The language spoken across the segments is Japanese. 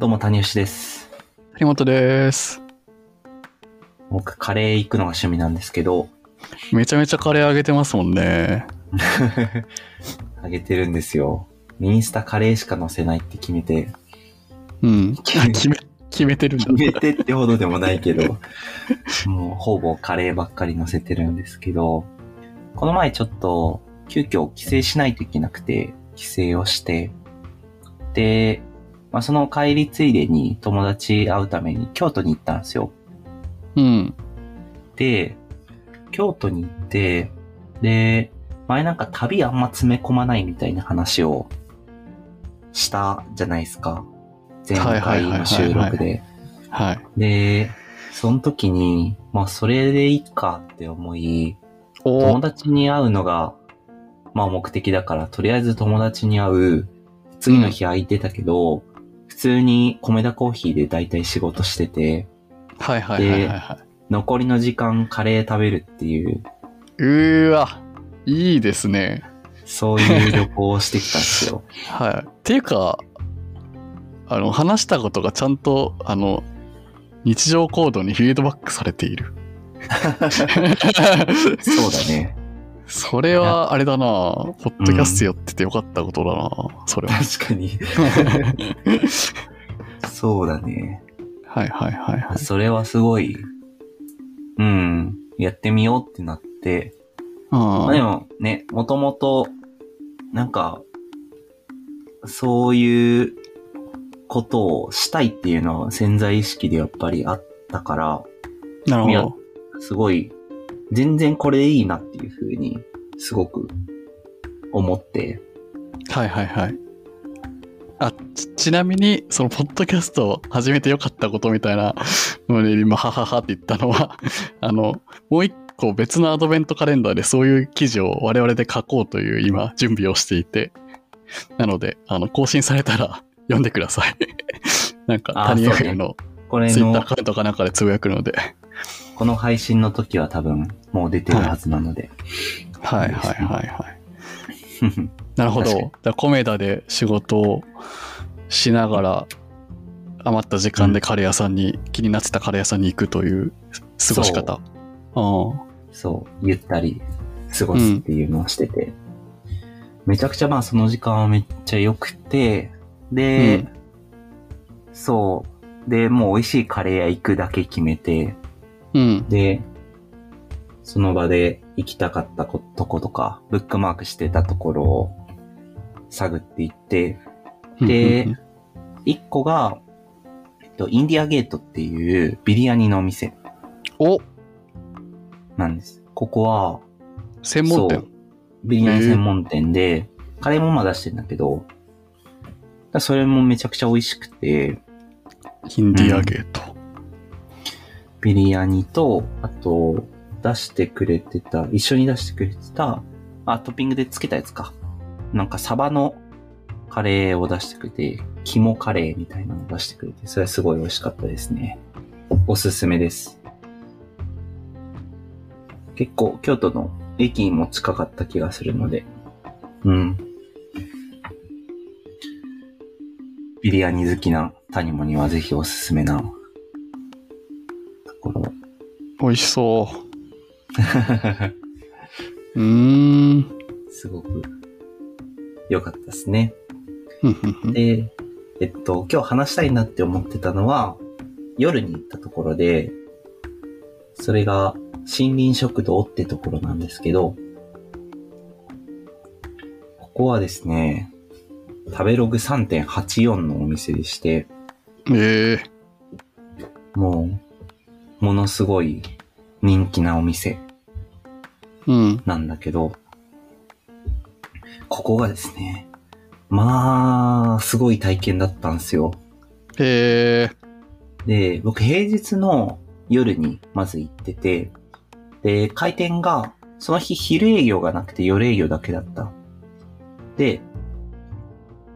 どうも、谷吉です。谷本です。僕、カレー行くのが趣味なんですけど、めちゃめちゃカレーあげてますもんね。あげてるんですよ。インスタカレーしか載せないって決めて、うん。決め、決めてるんだ決。めてってほどでもないけど、もうほぼカレーばっかり載せてるんですけど、この前ちょっと、急遽帰省しないといけなくて、帰省をして、で、まあ、その帰りついでに友達会うために京都に行ったんですよ。うん。で、京都に行って、で、前なんか旅あんま詰め込まないみたいな話をしたじゃないですか。前回の収録で。はい。で、その時に、まあそれでいいかって思い、お友達に会うのが、まあ目的だから、とりあえず友達に会う、次の日空いてたけど、普通に米田コーヒーで大体仕事してて、はいはいはいはいはい。残りの時間カレー食べるっていう、うーわ、いいですね。そういう旅行をしてきたんですよ。はい。っていうか、あの、話したことがちゃんと、あの、日常行動にフィードバックされている。そうだね。それは、あれだなポッドキャストやっててよかったことだな、それは。確かに。そうだね。はいはいはいはい。それはすごい、うん、やってみようってなって、まあであもね、もともと、なんか、そういうことをしたいっていうのは潜在意識でやっぱりあったから、あ、なるほど。すごい、全然これでいいなっていうふうに、すごく思って、はいはいはい。あ、ち、ちなみに、その、ポッドキャストを始めてよかったことみたいなので、今、はははって言ったのは、あの、もう一個別のアドベントカレンダーでそういう記事を我々で書こうという今、準備をしていて、なので、あの、更新されたら読んでください。なんか、あ谷そうね FM のこれのツイッターア、カウントかなんかでつぶやくので、この配信の時は多分もう出てるはずなので。はいはいはいはい。なるほど。だコメダで仕事をしながら、余った時間でカレー屋さんに、気になってたカレー屋さんに行くという過ごし方。あそう、ゆったり過ごすっていうのをしてて。めちゃくちゃまあその時間はめっちゃ良くて、で、うんそう、で、もう美味しいカレー屋行くだけ決めて、あうん。で、その場で行きたかったことことか、ブックマークしてたところを探っていって、でうんうん一個が、えっと、インディアゲートっていうビリヤニのお店おなんです。ここは、専門店そう。ビリヤニ専門店で、カレーもまあ出してんだけど、だそれもめちゃくちゃ美味しくて、インディアゲート。ビリヤニと、あと、出してくれてた、一緒に出してくれてた、あ、トッピングでつけたやつか。なんかサバのカレーを出してくれて、肝カレーみたいなのを出してくれて、それはすごい美味しかったですね。おすすめです。結構、京都の駅にも近かった気がするので、うん。ビリヤニ好きな谷モにはぜひおすすめな。美味しそう。うーん。すごく良かったですね。で、えっと、今日話したいなって思ってたのは、夜に行ったところで、それが森林食堂ってところなんですけど、ここはですね、食べログ3.84のお店でして、ええもう、ものすごい人気なお店うん。なんだけど、ここがですね、まあ、すごい体験だったんですよ。ええで、僕平日の夜にまず行ってて、で、開店が、その日昼営業がなくて夜営業だけだった。で、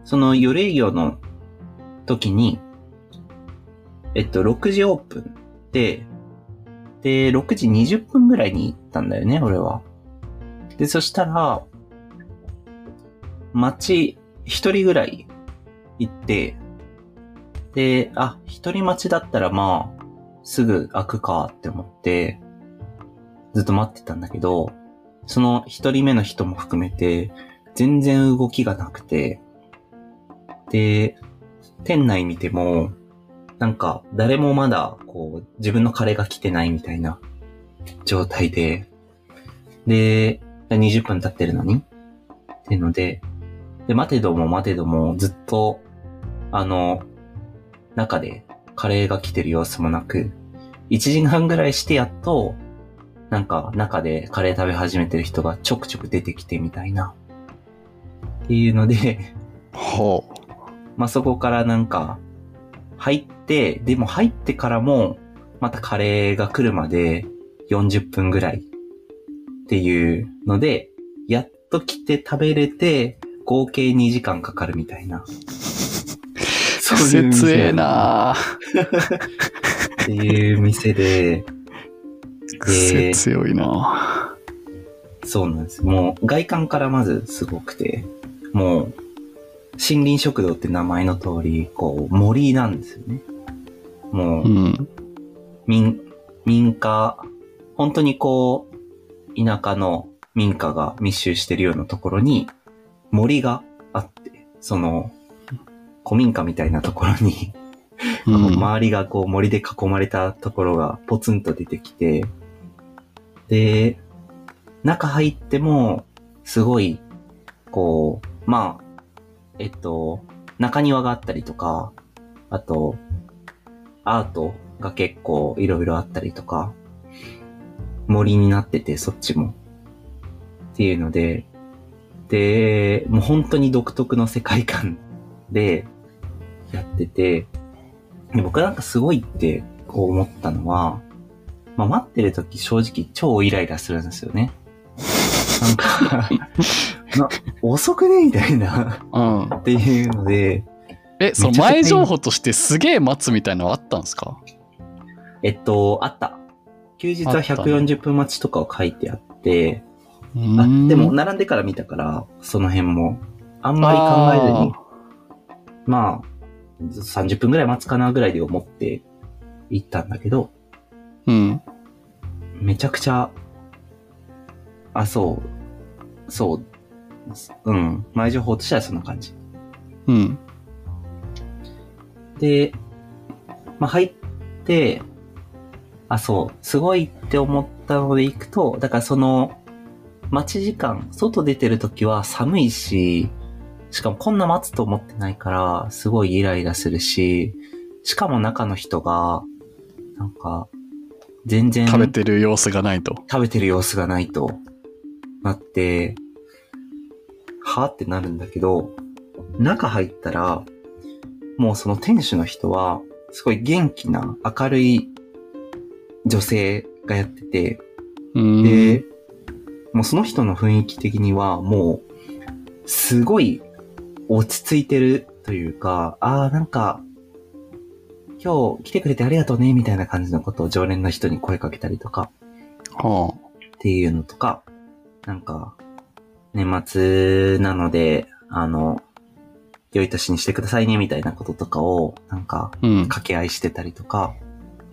その夜営業の時に、えっと、6時オープンで、で、6時20分ぐらいに行ったんだよね、俺は。で、そしたら、街、一人ぐらい行って、で、あ、一人待ちだったらまあ、すぐ開くかって思って、ずっと待ってたんだけど、その一人目の人も含めて、全然動きがなくて、で、店内見ても、なんか、誰もまだ、こう、自分のカレーが来てないみたいな状態で、で、20分経ってるのに。っていうので、で、待てども待てどもずっと、あの、中でカレーが来てる様子もなく、1時間ぐらいしてやっと、なんか中でカレー食べ始めてる人がちょくちょく出てきてみたいな。っていうので、ほまあ、そこからなんか、入って、でも入ってからも、またカレーが来るまで40分ぐらいっていうので、やっと来て食べれて、合計2時間かかるみたいな。う。切えなっていう店で、癖強いなそうなんです。もう外観からまずすごくて、もう森林食堂って名前の通り、こう森なんですよね。もう、うん。民、民家、本当にこう、田舎の民家が密集してるようなところに森があって、その、古民家みたいなところに、うん周りがこう森で囲まれたところがポツンと出てきて、で、中入っても、すごい、こう、まあ、えっと、中庭があったりとか、あと、アートが結構いろいろあったりとか、森になってて、そっちも。っていうので、で、もう本当に独特の世界観でやってて、で僕なんかすごいってこう思ったのは、まあ待ってる時正直超イライラするんですよね。なんか、な遅くね？みたいな、うん。っていうので、え、その前情報としてすげえ待つみたいなのあったんですか？えっと、あった。休日はあったね。140分待ちとかを書いてあって、ああでも、並んでから見たから、その辺も、あんまり考えずに、まあ、30分ぐらい待つかなぐらいで思って行ったんだけど、うん。めちゃくちゃ、あ、そう、そう、うん、前情報としてはそんな感じ。うん。で、まあ、入って、あ、そう、すごいって思ったので行くと、だからその、待ち時間、外出てる時は寒いし、しかもこんな待つと思ってないから、すごいイライラするし、しかも中の人が、なんか、全然食べてる様子がないと。食べてる様子がないとなって、はぁってなるんだけど、中入ったら、もうその店主の人は、すごい元気な明るい女性がやってて、うん。で、もうその人の雰囲気的にはもう、すごい落ち着いてるというか、ああ、なんか、今日来てくれてありがとうね、みたいな感じのことを常連の人に声かけたりとか、はっていうのとか、なんか、年末なので、あの、良い年にしてくださいね、みたいなこととかを、なんか。掛け合いしてたりとか、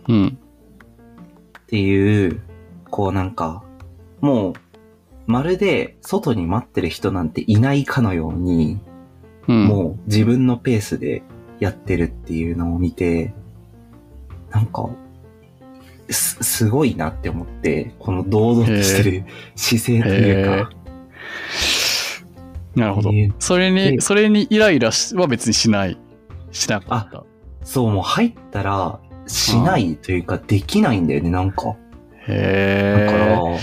うん。っていう、こうなんか、もう、まるで外に待ってる人なんていないかのように、うん。もう自分のペースでやってるっていうのを見て、なんか、す、すごいなって思って、この堂々としてる姿勢というか、なるほどえー。それでに、それにイライラしは別にしない。しなかった。そう、もう入ったら、しないというか、できないんだよね、なんか。だへからえ。、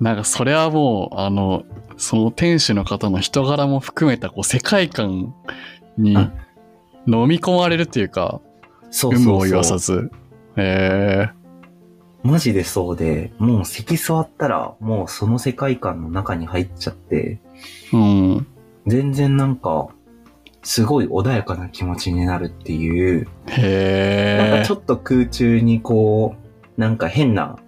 なんかそれはもう、あの、その店主の方の人柄も含めたこう世界観にうん飲み込まれるっていうか、そう有無を言。わさず。へえ。マジでそうで、もう席座ったら、もうその世界観の中に入っちゃって、うん。全然なんか、すごい穏やかな気持ちになるっていう、なんへえかち。ょっと空中にこう、なんか変な、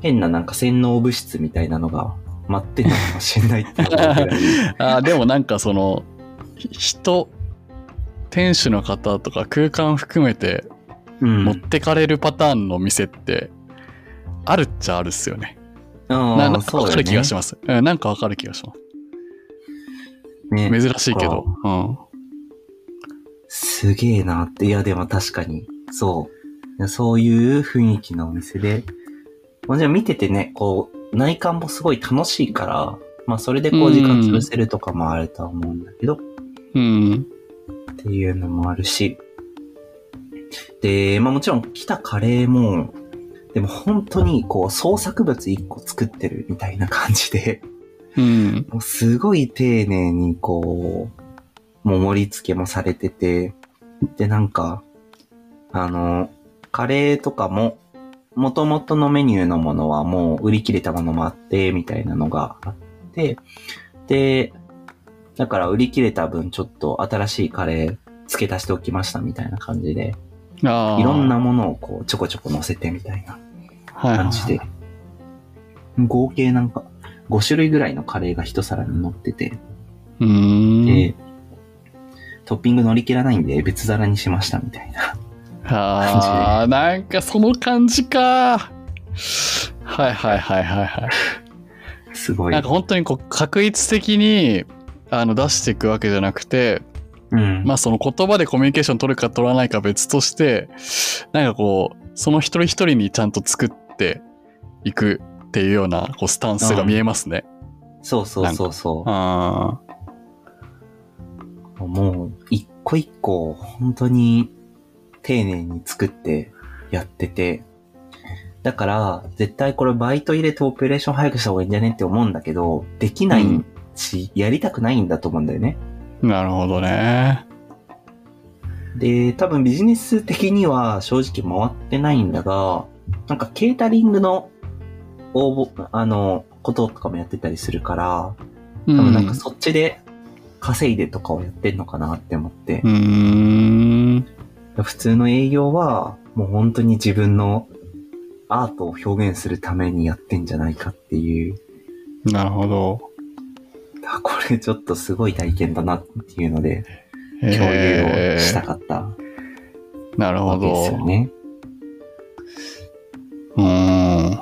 変ななんか洗脳物質みたいなのが待ってるのかもしれないって思う。あでもなんかその、ひ人、店主の方とか空間含めてうん。持ってかれるパターンの店って、あるっちゃあるっすよね。うんななんかわかる気がしまます。うん、なんかわかる気がします。す。ね、珍しいけど。うん。すげえなって。いや、でも確かに、そう。そういう雰囲気のお店で、もちろん見ててね、こう、内観もすごい楽しいから、まあそれでこう時間潰せるとかもあるとは思うんだけど、うん。っていうのもあるし。で、まあもちろん来たカレーも、でも本当にこう創作物一個作ってるみたいな感じで、うん。もうすごい丁寧にこう、もう盛り付けもされてて、でなんか、あの、カレーとかも、元々のメニューのものはもう売り切れたものもあって、みたいなのがあって、で、だから売り切れた分ちょっと新しいカレー付け足しておきましたみたいな感じで。いろんなものをこうちょこちょこ乗せてみたいなはい感じで、合計なんか5種類ぐらいのカレーが一皿に乗ってて。で、トッピング乗り切らないんで別皿にしましたみたいな。ああ、なんかその感じか。はいはいはいはいはい。すごい。なんか本当にこう確率的にあの出していくわけじゃなくて、うん。まあその言葉でコミュニケーション取るか取らないか別として、なんかこう、その一人一人にちゃんと作っていくっていうようなこうスタンスが見えますね。そうそうそうそあう。もう、一個一個、本当に丁寧に作ってやってて、だから、絶対これバイト入れてオペレーション早くした方がいいんじゃねって思うんだけど、できないし、やりたくないんだと思うんだよね。あ、なるほどね。で、多分ビジネス的には正直回ってないんだが、なんかケータリングの応募、あの、こととかもやってたりするから、う多分なんかそっちで稼いでとかをやってんのかなって思ってう、ーん。普通の営業はもう本当に自分のアートを表現するためにやってんじゃないかっていう、なるほど。あこれちょっとすごい体験だなっていうので、共有えをしたかったーなるほわけですど。よね。うーん。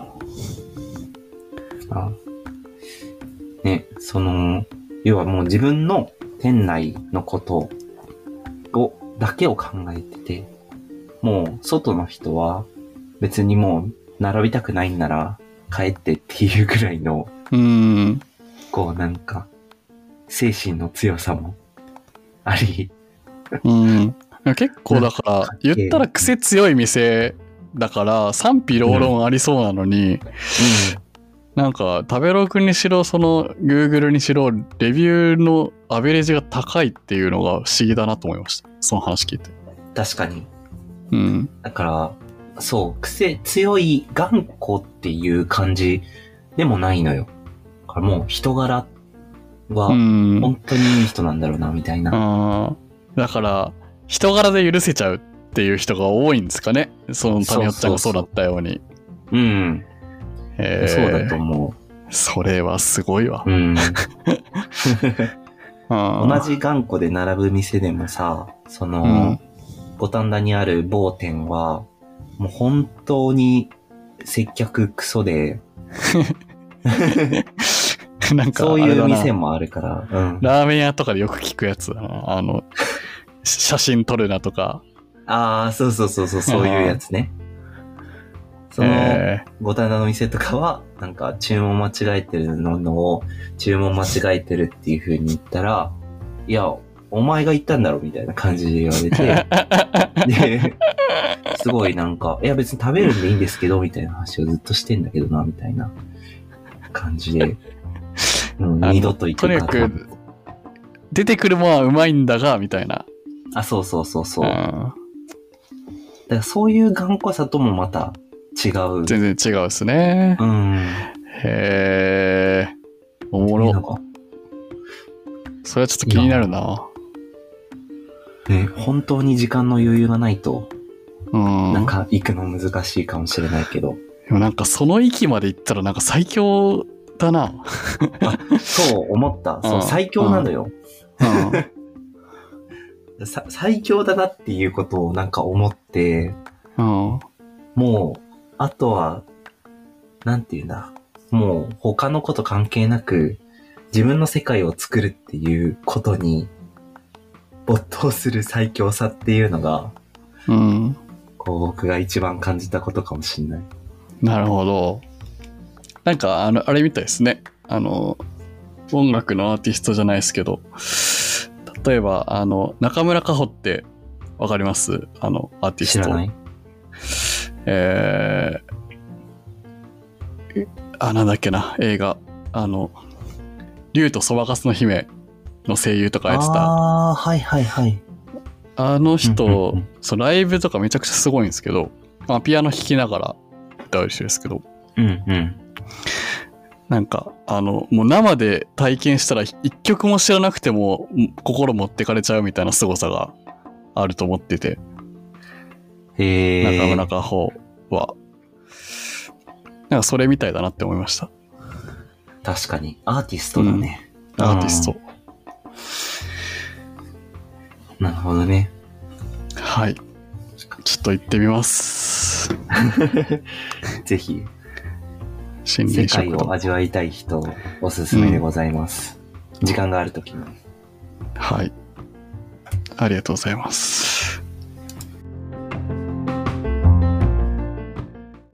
あね、その、要はもう自分の店内のことを、だけを考えてて、もう外の人は別にもう並びたくないんなら帰ってっていうぐらいの、うーん。こうなんか、精神の強さもあり、うん。結構だから言ったら癖強い店だから、賛否両論ありそうなのに、なんか、食べログにしろ、その、Google にしろ、レビューのアベレージが高いっていうのが不思議だなと思いました。その話聞いて。うん、確かに。うん。だから、そう、癖強い頑固っていう感じでもないのよ。もう人柄は、うん。本当にいい人なんだろうな、みたいな。だから、人柄で許せちゃうっていう人が多いんですかね。その谷尾ちゃんがそうだったように。うん。へーそうだと思それはすごいわう。。うん。同同じ頑固で並ぶ店でもさ、その、うん五反田にある某店は、もう本当に接客クソで、なんかそういう店もあるから、うん。ラーメン屋とかでよく聞くやつだな。あの、し 写真撮るなとか。ああ、そうそうそうそう、そういうやつね。その、え五反田の店とかは、なんか注文間違えてるののを、注文間違えてるっていう風に言ったら、いや、お前が言ったんだろみたいな感じで言われて、で、すごいなんか、いや別に食べるんでいいんですけど、みたいな話をずっとしてんだけどな、みたいな感じで、うん、二度と行くとにかく出てくるものはうまいんだが、みたいな。あ、そうそうそうそう。うだかんらそういう頑固さともまた違う。全然違うですねう。ん。へえ。おもろ。それはちょっと気になるな。ね、本当に時間の余裕がないと、うん。なんか行くの難しいかもしれないけど。でもなんかその域まで行ったらなんか最強だな。そう思った。そうう、ん最強なのよ。最強だなっていうことをなんか思って、うん。もう、あとは、なんていうんだ。もう他のこと関係なく、自分の世界を作るっていうことに、没頭する最強さっていうのが、うん。こう僕が一番感じたことかもしんない。なるほど。なんか、あの、あれみたいですね。あの、音楽のアーティストじゃないですけど、例えば、あの、中村佳穂ってわかります？あの、アーティスト。知らないえー、あ、なんだっけな、映画。あの、竜とそばかすの姫の声優とかやってた。ああー、はいはいはい。あの人、そう、ライブとかめちゃくちゃすごいんですけど、まあ、ピアノ弾きながら歌う人ですけど、うんうん。なんか、あの、もう生で体験したら一曲も知らなくてもん心持ってかれちゃうみたいな凄さがあると思ってて、へえ。中村佳穂は。なんかそれみたいだなって思いました。確かに。アーティストだね。アーティスト。なるほどね。はい。ちょっと行ってみます。ぜひ、心世霊食堂界を。味わいたい人、おすすめでございます。時間があるときに。はい。ありがとうございます。